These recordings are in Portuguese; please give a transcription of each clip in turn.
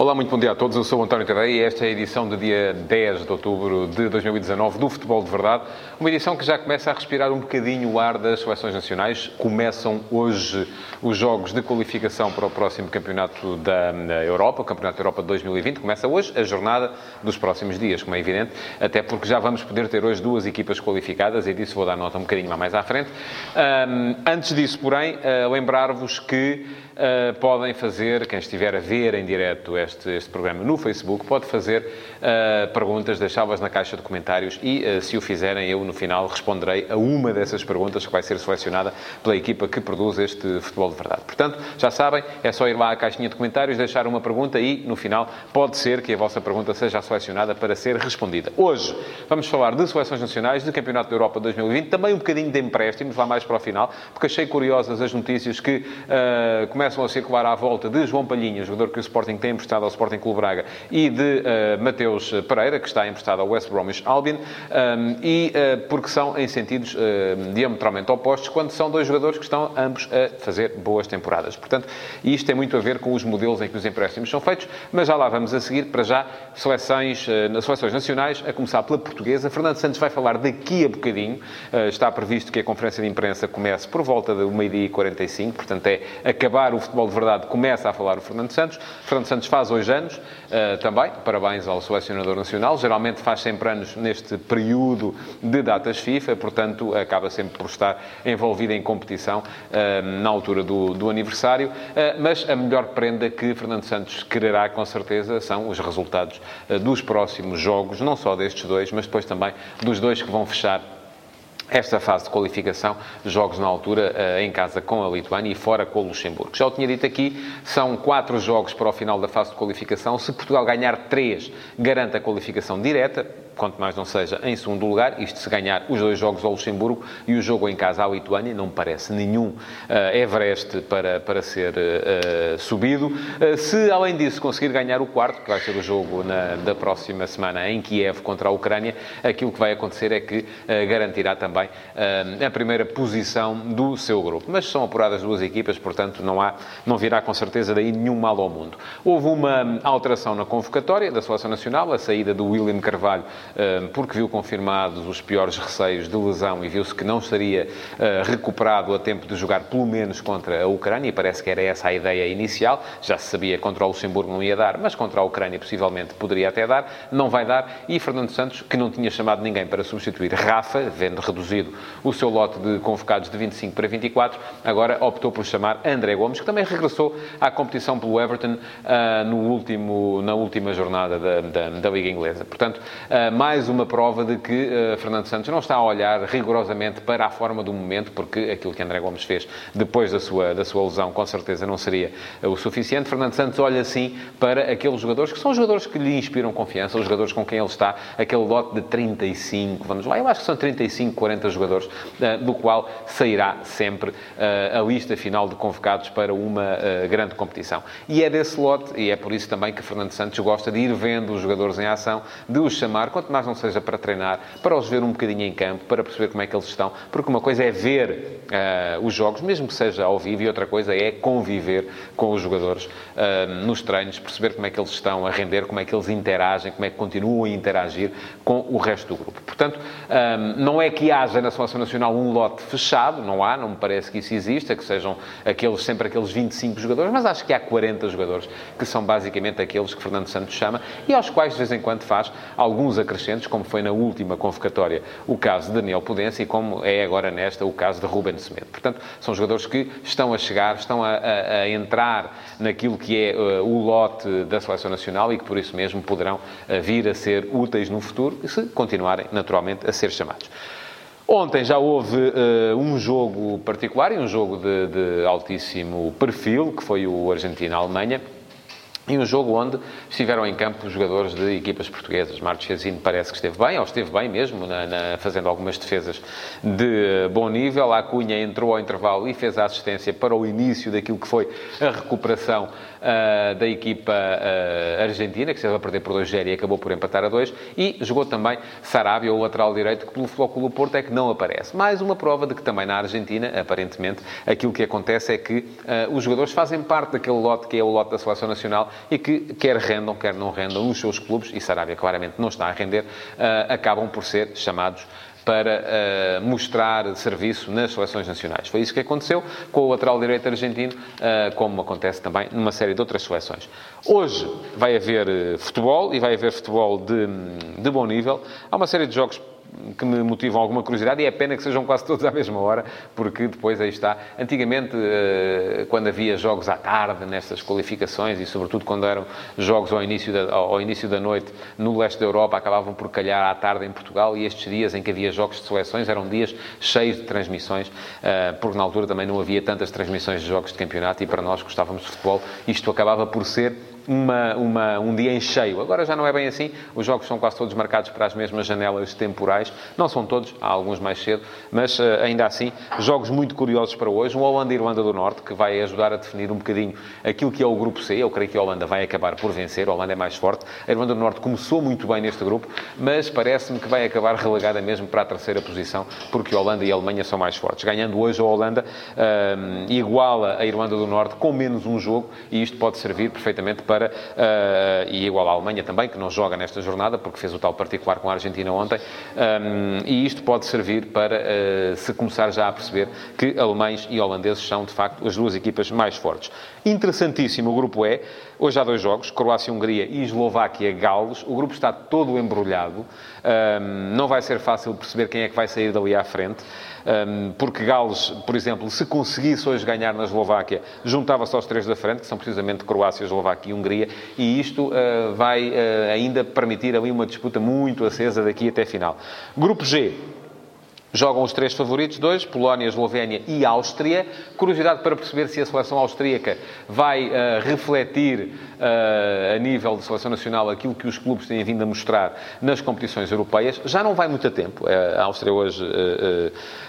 Olá, muito bom dia a todos. Eu sou António Tadeia e esta é a edição do dia 10 de outubro de 2019 do Futebol de Verdade. Uma edição que já começa a respirar um bocadinho o ar das seleções nacionais. Começam hoje os jogos de qualificação para o próximo Campeonato da Europa, o Campeonato da Europa de 2020. Começa hoje a jornada dos próximos dias, como é evidente, até porque já vamos poder ter hoje duas equipas qualificadas e disso vou dar nota um bocadinho mais à frente. Um, antes disso, porém, uh, lembrar-vos que uh, podem fazer, quem estiver a ver em direto este, este programa no Facebook, pode fazer uh, perguntas, deixá-las na caixa de comentários e, uh, se o fizerem, eu no final responderei a uma dessas perguntas que vai ser selecionada pela equipa que produz este futebol de verdade. Portanto, já sabem, é só ir lá à caixinha de comentários, deixar uma pergunta e, no final, pode ser que a vossa pergunta seja selecionada para ser respondida. Hoje vamos falar de seleções nacionais, de Campeonato da Europa 2020, também um bocadinho de empréstimos, lá mais para o final, porque achei curiosas as notícias que uh, começam a circular à volta de João Palhinha, jogador que o Sporting tem emprestado ao Sporting Clube Braga, e de uh, Mateus Pereira, que está emprestado ao West Bromwich Albion, um, e uh, porque são em sentidos uh, diametralmente opostos, quando são dois jogadores que estão ambos a fazer boas temporadas. Portanto, isto tem muito a ver com os modelos em que os empréstimos são feitos, mas já lá vamos a seguir, para já, seleções, uh, seleções nacionais, a começar pela portuguesa. Fernando Santos vai falar daqui a bocadinho. está previsto que a conferência de imprensa comece por volta de meio-dia e 45, portanto, é acabar o futebol de verdade, começa a falar o Fernando Santos. Fernando Santos faz hoje anos uh, também, parabéns ao selecionador nacional. Geralmente faz sempre anos neste período de datas FIFA, portanto, acaba sempre por estar envolvido em competição uh, na altura do, do aniversário. Uh, mas a melhor prenda que Fernando Santos quererá, com certeza, são os resultados dos próximos jogos, não só destes dois, mas depois também dos dois que vão fechar esta fase de qualificação, jogos na altura em casa com a Lituânia e fora com o Luxemburgo. Já o tinha dito aqui, são quatro jogos para o final da fase de qualificação. Se Portugal ganhar três, garante a qualificação direta quanto mais não seja em segundo lugar, isto se ganhar os dois jogos ao Luxemburgo e o jogo em casa à Lituânia, não me parece nenhum uh, Everest para, para ser uh, subido. Uh, se, além disso, conseguir ganhar o quarto, que vai ser o jogo na, da próxima semana em Kiev contra a Ucrânia, aquilo que vai acontecer é que garantirá também a primeira posição do seu grupo. Mas são apuradas duas equipas, portanto, não, há, não virá com certeza daí nenhum mal ao mundo. Houve uma alteração na convocatória da Seleção Nacional, a saída do William Carvalho porque viu confirmados os piores receios de lesão e viu-se que não estaria ah, recuperado a tempo de jogar pelo menos contra a Ucrânia, e parece que era essa a ideia inicial. Já se sabia que contra o Luxemburgo não ia dar, mas contra a Ucrânia possivelmente poderia até dar. Não vai dar. E Fernando Santos, que não tinha chamado ninguém para substituir Rafa, vendo reduzido o seu lote de convocados de 25 para 24, agora optou por chamar André Gomes, que também regressou à competição pelo Everton uh, no último, na última jornada da, da, da Liga Inglesa. Portanto, uh, mais uma prova de que uh, Fernando Santos não está a olhar rigorosamente para a forma do momento, porque aquilo que André Gomes fez depois da sua, da sua lesão, com certeza não seria uh, o suficiente. Fernando Santos olha, sim, para aqueles jogadores que são jogadores que lhe inspiram confiança, os jogadores com quem ele está, aquele lote de 35, vamos lá, eu acho que são 35, 40 jogadores, uh, do qual sairá sempre a lista final de convocados para uma grande competição. E é desse lote, e é por isso também que Fernando Santos gosta de ir vendo os jogadores em ação, de os chamar, quanto mais não seja para treinar, para os ver um bocadinho em campo, para perceber como é que eles estão, porque uma coisa é ver uh, os jogos, mesmo que seja ao vivo, e outra coisa é conviver com os jogadores uh, nos treinos, perceber como é que eles estão a render, como é que eles interagem, como é que continuam a interagir com o resto do grupo. Portanto, um, não é que haja na Seleção Nacional um lote fechado, não há, não me parece que isso exista, que sejam aqueles, sempre aqueles 25 jogadores, mas acho que há 40 jogadores que são basicamente aqueles que Fernando Santos chama e aos quais de vez em quando faz alguns acrescentos, como foi na última convocatória o caso de Daniel Pudência e como é agora nesta o caso de Ruben Semedo. Portanto, são jogadores que estão a chegar, estão a, a, a entrar naquilo que é uh, o lote da Seleção Nacional e que por isso mesmo poderão uh, vir a ser úteis no futuro se continuarem naturalmente a ser chamados. Ontem já houve uh, um jogo particular e um jogo de, de altíssimo perfil, que foi o Argentina-Alemanha. E um jogo onde estiveram em campo jogadores de equipas portuguesas. Marcos Chesino parece que esteve bem, ou esteve bem mesmo, na, na, fazendo algumas defesas de bom nível. A Cunha entrou ao intervalo e fez a assistência para o início daquilo que foi a recuperação uh, da equipa uh, argentina, que esteve a perder por 2-0 e acabou por empatar a 2. E jogou também Sarabia, o lateral direito, que pelo Flóculo Porto é que não aparece. Mais uma prova de que também na Argentina, aparentemente, aquilo que acontece é que uh, os jogadores fazem parte daquele lote que é o lote da Seleção Nacional e que quer rendam, quer não rendam nos seus clubes, e Sarabia claramente não está a render, acabam por ser chamados para uh, mostrar serviço nas seleções nacionais. Foi isso que aconteceu com o lateral direito argentino, uh, como acontece também numa série de outras seleções. Hoje vai haver uh, futebol e vai haver futebol de, de bom nível. Há uma série de jogos que me motivam alguma curiosidade e é pena que sejam quase todos à mesma hora, porque depois aí está. Antigamente, eh, quando havia jogos à tarde nestas qualificações e sobretudo quando eram jogos ao início da, ao início da noite no leste da Europa, acabavam por calhar à tarde em Portugal e estes dias em que havia jogos de seleções eram dias cheios de transmissões, eh, porque na altura também não havia tantas transmissões de jogos de campeonato e para nós gostávamos de futebol, isto acabava por ser uma, uma, um dia em cheio. Agora já não é bem assim, os jogos são quase todos marcados para as mesmas janelas temporais. Não são todos, há alguns mais cedo, mas uh, ainda assim, jogos muito curiosos para hoje. Um Holanda e Irlanda do Norte, que vai ajudar a definir um bocadinho aquilo que é o grupo C. Eu creio que a Holanda vai acabar por vencer, a Holanda é mais forte. A Irlanda do Norte começou muito bem neste grupo, mas parece-me que vai acabar relegada mesmo para a terceira posição, porque a Holanda e a Alemanha são mais fortes. Ganhando hoje a Holanda, uh, iguala a Irlanda do Norte com menos um jogo, e isto pode servir perfeitamente para uh, e igual à Alemanha também, que não joga nesta jornada, porque fez o tal particular com a Argentina ontem, um, e isto pode servir para uh, se começar já a perceber que alemães e holandeses são, de facto, as duas equipas mais fortes. Interessantíssimo o grupo E. Hoje há dois jogos, Croácia-Hungria e Eslováquia-Gales. O grupo está todo embrulhado. Um, não vai ser fácil perceber quem é que vai sair dali à frente porque Gales, por exemplo, se conseguisse hoje ganhar na Eslováquia, juntava-se aos três da frente, que são precisamente Croácia, Eslováquia e Hungria, e isto ah, vai ah, ainda permitir ali uma disputa muito acesa daqui até a final. Grupo G, Jogam os três favoritos, dois, Polónia, Eslovénia e Áustria. Curiosidade para perceber se a seleção austríaca vai uh, refletir uh, a nível de seleção nacional aquilo que os clubes têm vindo a mostrar nas competições europeias. Já não vai muito a tempo. Uh, a Áustria hoje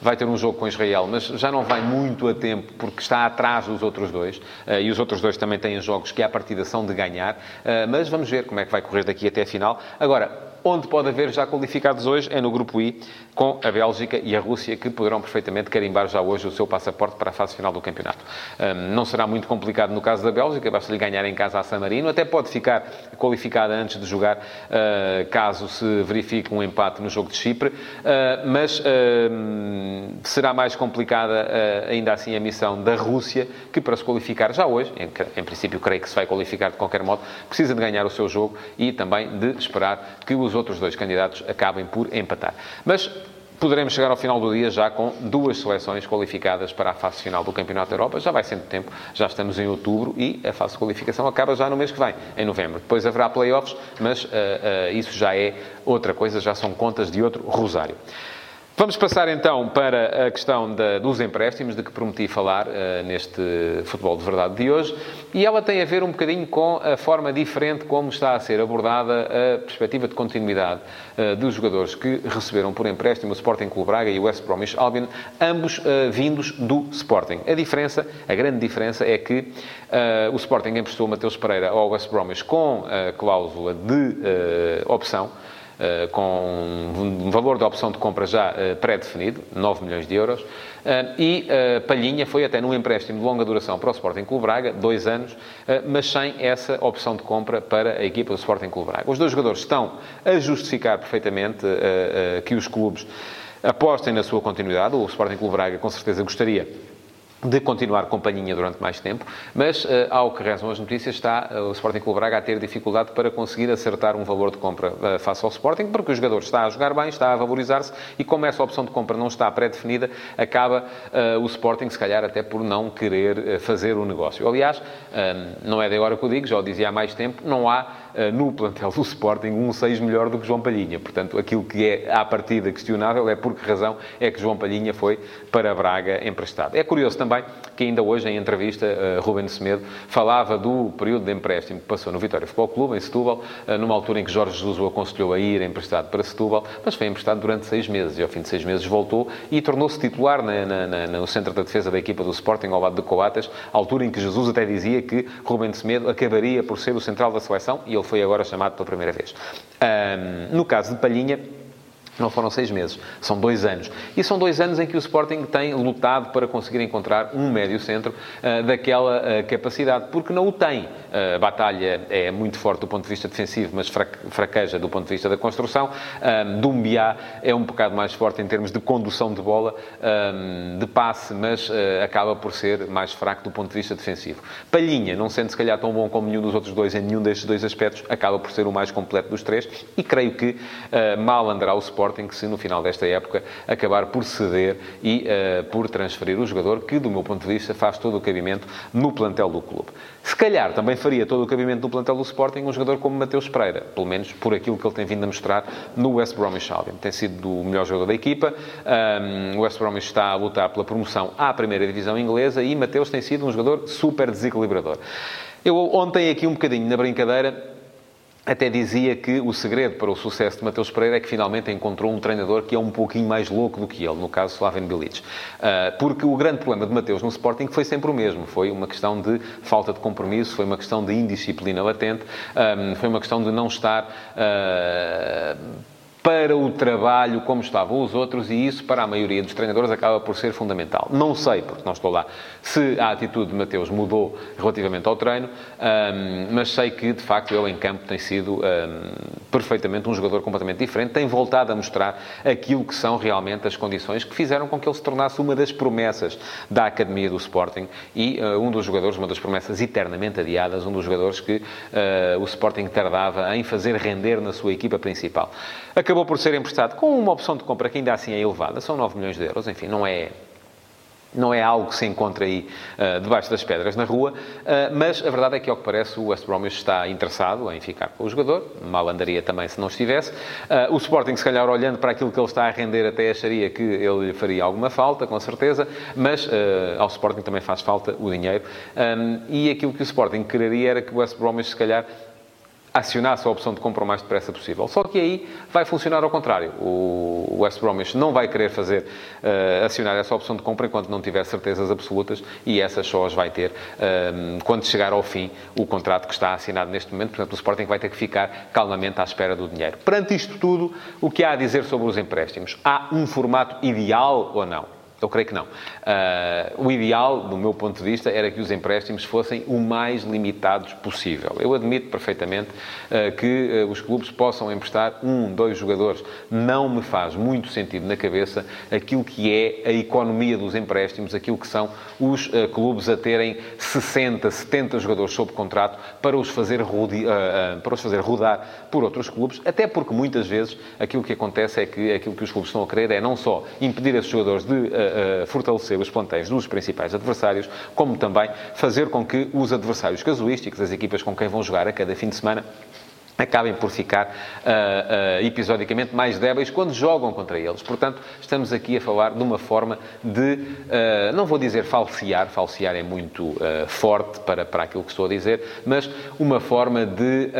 vai ter um jogo com Israel, mas já não vai muito a tempo porque está atrás dos outros dois. e os outros dois também têm jogos que, à partida, são de ganhar. mas vamos ver como é que vai correr daqui até a final. Agora, Onde pode haver já qualificados hoje é no grupo I, com a Bélgica e a Rússia, que poderão perfeitamente carimbar já hoje o seu passaporte para a fase final do campeonato. Um, não será muito complicado no caso da Bélgica, basta-lhe ganhar em casa a San Marino, até pode ficar qualificada antes de jogar, uh, caso se verifique um empate no jogo de Chipre, uh, mas uh, será mais complicada uh, ainda assim a missão da Rússia, que para se qualificar já hoje, em princípio creio que se vai qualificar de qualquer modo, precisa de ganhar o seu jogo e também de esperar que os os outros dois candidatos acabem por empatar. Mas poderemos chegar ao final do dia já com duas seleções qualificadas para a fase final do Campeonato da Europa. Já vai sendo tempo, já estamos em outubro e a fase de qualificação acaba já no mês que vem, em novembro. Depois haverá playoffs, mas uh, uh, isso já é outra coisa, já são contas de outro rosário. Vamos passar então para a questão da, dos empréstimos, de que prometi falar uh, neste Futebol de Verdade de hoje, e ela tem a ver um bocadinho com a forma diferente como está a ser abordada a perspectiva de continuidade uh, dos jogadores que receberam por empréstimo o Sporting Clube Braga e o West Bromwich Albion, ambos uh, vindos do Sporting. A diferença, a grande diferença é que o Sporting emprestou Mateus Pereira ao West Bromwich com a cláusula de opção, com um valor da opção de compra já eh, pré-definido, 9 milhões de euros, eh, e Palhinha foi até num empréstimo de longa duração para o Sporting Clube Braga, dois anos, mas sem essa opção de compra para a equipa do Sporting Clube Braga. Os dois jogadores estão a justificar perfeitamente que os clubes apostem na sua continuidade. O Sporting Clube Braga, com certeza, gostaria de continuar companhia durante mais tempo, mas, eh, ao que rezam as notícias, está eh, o Sporting Clube Braga a ter dificuldade para conseguir acertar um valor de compra eh, face ao Sporting, porque o jogador está a jogar bem, está a valorizar-se, e como essa opção de compra não está pré-definida, acaba o Sporting, se calhar, até por não querer fazer o negócio. Aliás, não é de agora que eu digo, já o dizia há mais tempo, não há no plantel do Sporting um 6 melhor do que João Palhinha. Portanto, aquilo que é à partida questionável é por que razão é que João Palhinha foi para Braga emprestado. É curioso também que ainda hoje, em entrevista, Ruben Semedo falava do período de empréstimo que passou no Vitória Futebol Clube, em Setúbal, numa altura em que Jorge Jesus o aconselhou a ir emprestado para Setúbal, mas foi emprestado durante seis meses e ao fim de seis meses voltou e tornou-se titular na, na, na, no centro da defesa da equipa do Sporting ao lado de Coates, altura em que Jesus até dizia que Rubem Semedo acabaria por ser o central da seleção e ele foi agora chamado pela primeira vez. Um, no caso de Palhinha, não foram seis meses, são dois anos. E são dois anos em que o Sporting tem lutado para conseguir encontrar um médio-centro uh, daquela uh, capacidade, porque não o tem. Uh, a batalha é muito forte do ponto de vista defensivo, mas fraqueja do ponto de vista da construção. Um, Dumbiá é um bocado mais forte em termos de condução de bola, um, de passe, mas acaba por ser mais fraco do ponto de vista defensivo. Palhinha, não sendo se calhar tão bom como nenhum dos outros dois em nenhum destes dois aspectos, acaba por ser o mais completo dos três e creio que mal andará o Sporting Sporting se no final desta época acabar por ceder e uh, por transferir o jogador que, do meu ponto de vista, faz todo o cabimento no plantel do clube. Se calhar também faria todo o cabimento no plantel do Sporting um jogador como Mateus Pereira, pelo menos por aquilo que ele tem vindo a mostrar no West Bromwich Albion. Tem sido o melhor jogador da equipa, um, o West Bromwich está a lutar pela promoção à primeira divisão inglesa e Mateus tem sido um jogador super desequilibrador. Eu ontem aqui um bocadinho na brincadeira até dizia que o segredo para o sucesso de Mateus Pereira é que finalmente encontrou um treinador que é um pouquinho mais louco do que ele, no caso Slaven Bilic. Ah, porque o grande problema de Mateus no Sporting foi sempre o mesmo. Foi uma questão de falta de compromisso, foi uma questão de indisciplina latente, ah, foi uma questão de não estar ah, para o trabalho como estavam os outros e isso, para a maioria dos treinadores, acaba por ser fundamental. Não sei, porque não estou lá, se a atitude de Mateus mudou relativamente ao treino, mas sei que, de facto, ele em campo tem sido perfeitamente um jogador completamente diferente, tem voltado a mostrar aquilo que são realmente as condições que fizeram com que ele se tornasse uma das promessas da Academia do Sporting e uh, um dos jogadores, uma das promessas eternamente adiadas, um dos jogadores que uh, o Sporting tardava em fazer render na sua equipa principal acabou por ser emprestado com uma opção de compra que ainda assim é elevada, são 9 milhões de euros, enfim, não é não é algo que se encontra aí uh, debaixo das pedras na rua, uh, mas a verdade é que, ao que parece, o West Bromwich está interessado em ficar com o jogador. Mal andaria também se não estivesse. Uh, o Sporting, se calhar, olhando para aquilo que ele está a render, até acharia que ele lhe faria alguma falta, com certeza, mas ao Sporting também faz falta o dinheiro. Um, e aquilo que o Sporting quereria era que o West Bromwich, se calhar, acionasse a opção de compra o mais depressa possível. Só que aí vai funcionar ao contrário. O West Bromwich não vai querer fazer uh, acionar essa opção de compra enquanto não tiver certezas absolutas e essas só as vai ter uh, quando chegar ao fim o contrato que está assinado neste momento. Portanto, o Sporting vai ter que ficar calmamente à espera do dinheiro. Perante isto tudo, o que há a dizer sobre os empréstimos? Há um formato ideal ou não? Eu creio que não. Uh, o ideal, do meu ponto de vista, era que os empréstimos fossem o mais limitados possível. Eu admito perfeitamente uh, que uh, os clubes possam emprestar um, dois jogadores. Não me faz muito sentido na cabeça aquilo que é a economia dos empréstimos, aquilo que são os clubes a terem 60, 70 jogadores sob contrato para os, fazer para os fazer rodar por outros clubes, até porque muitas vezes aquilo que acontece é que aquilo que os clubes estão a querer é não só impedir esses jogadores de uh, fortalecer os plantéis dos principais adversários, como também fazer com que os adversários casuísticos, as equipas com quem vão jogar a cada fim de semana, acabem por ficar uh, uh, episodicamente mais débeis quando jogam contra eles. Portanto, estamos aqui a falar de uma forma de, uh, não vou dizer falsear, falsear é muito forte para, para aquilo que estou a dizer, mas uma forma de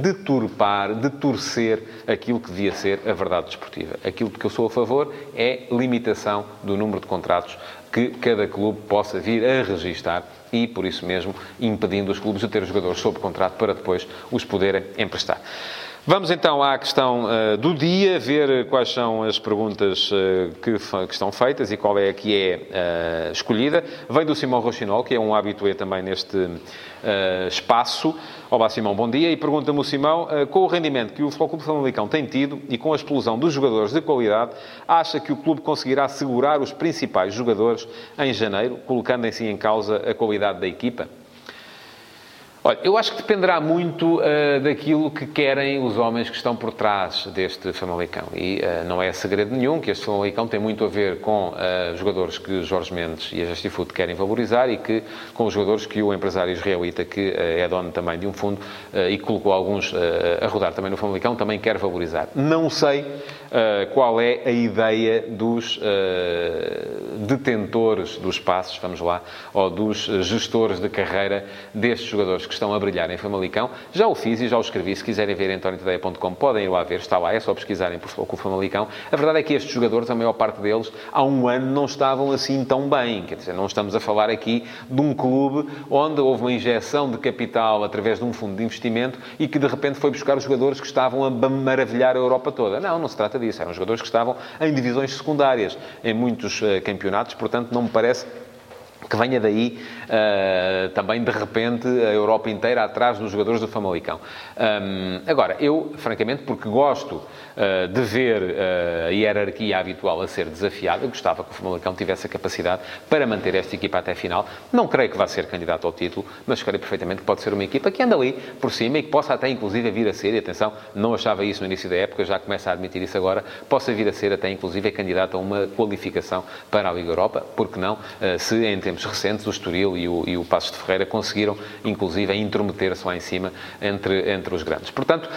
deturpar, de torcer aquilo que devia ser a verdade desportiva. Aquilo que eu sou a favor é limitação do número de contratos que cada clube possa vir a registar e, por isso mesmo, impedindo os clubes de ter jogadores sob contrato para depois os poderem emprestar. Vamos então à questão uh, do dia, ver quais são as perguntas uh, que, que, estão feitas e qual é a que é uh, escolhida. Vem do Simão Rochinol, que é um habitué também neste espaço. Olá Simão, bom dia. E pergunta-me o Simão, com o rendimento que o Clube Famalicão tem tido e com a explosão dos jogadores de qualidade, acha que o clube conseguirá segurar os principais jogadores em janeiro, colocando si em causa a qualidade da equipa? Olha, eu acho que dependerá muito uh, daquilo que querem os homens que estão por trás deste Famalicão. E uh, não é segredo nenhum que este Famalicão tem muito a ver com uh, jogadores que Jorge Mendes e a Justifoot querem valorizar e que com os jogadores que o empresário israelita, que é dono também de um fundo e colocou alguns a rodar também no Famalicão, também quer valorizar. Não sei qual é a ideia dos detentores dos passos, vamos lá, ou dos gestores de carreira destes jogadores que estão a brilhar em Famalicão. Já o fiz e já o escrevi. Se quiserem ver em antoniotadeia.com, podem ir lá ver. Está lá, é só pesquisarem por com o Famalicão. A verdade é que estes jogadores, a maior parte deles, há um ano não estavam assim tão bem. Quer dizer, não estamos a falar aqui de um clube onde houve uma injeção de capital através de um fundo de investimento e que de repente foi buscar os jogadores que estavam a maravilhar a Europa toda. Não, não se trata disso. Eram jogadores que estavam em divisões secundárias em muitos uh, campeonatos, portanto, não me parece que venha daí uh, também, de repente, a Europa inteira atrás dos jogadores do Famalicão. Um, agora, eu, francamente, porque gosto uh, de ver uh, a hierarquia habitual a ser desafiada, gostava que o Famalicão tivesse a capacidade para manter esta equipa até a final. Não creio que vá ser candidato ao título, mas creio perfeitamente que pode ser uma equipa que anda ali por cima e que possa até, inclusive, vir a ser, e atenção, não achava isso no início da época, já começa a admitir isso agora, possa vir a ser até, inclusive, candidato a uma qualificação para a Liga Europa, porque não, se em tempos recentes o Estoril e o, e o Passos de Ferreira conseguiram, inclusive, intrometer-se lá em cima entre, entre os grandes. Portanto,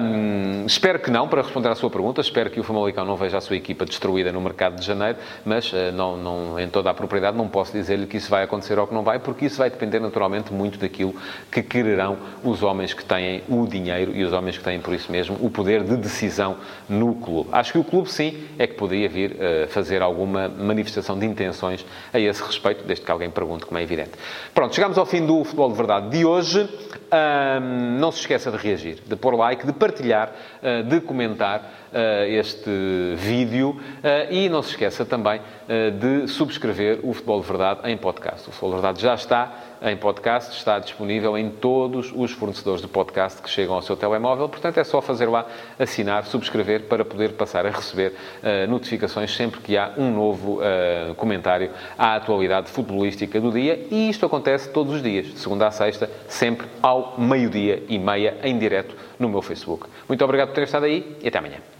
hum, espero que não, para responder à sua pergunta, espero que o Famalicão não veja a sua equipa destruída no mercado de janeiro, mas uh, não, não, em toda a propriedade não posso dizer-lhe que isso vai acontecer ou que não vai, porque isso vai depender naturalmente muito daquilo que quererão os homens que têm o dinheiro e os homens que têm, por isso mesmo, o poder de decisão no clube. Acho que o clube, sim, é que poderia vir uh, fazer alguma manifestação de intenções a esse respeito, desde que alguém pergunte, como é evidente. Pronto, chegamos ao fim do Futebol de Verdade de hoje. Um, não se esqueça de reagir, de pôr like, de partilhar, uh, de comentar este vídeo uh, e não se esqueça também de subscrever o Futebol de Verdade em podcast. O Futebol de Verdade já está em podcast, está disponível em todos os fornecedores de podcast que chegam ao seu telemóvel. Portanto, é só fazer lá, assinar, subscrever para poder passar a receber notificações sempre que há um novo comentário à atualidade futebolística do dia. E isto acontece todos os dias, de segunda a sexta, sempre ao meio-dia e meia, em direto no meu Facebook. Muito obrigado por ter estado aí e até amanhã.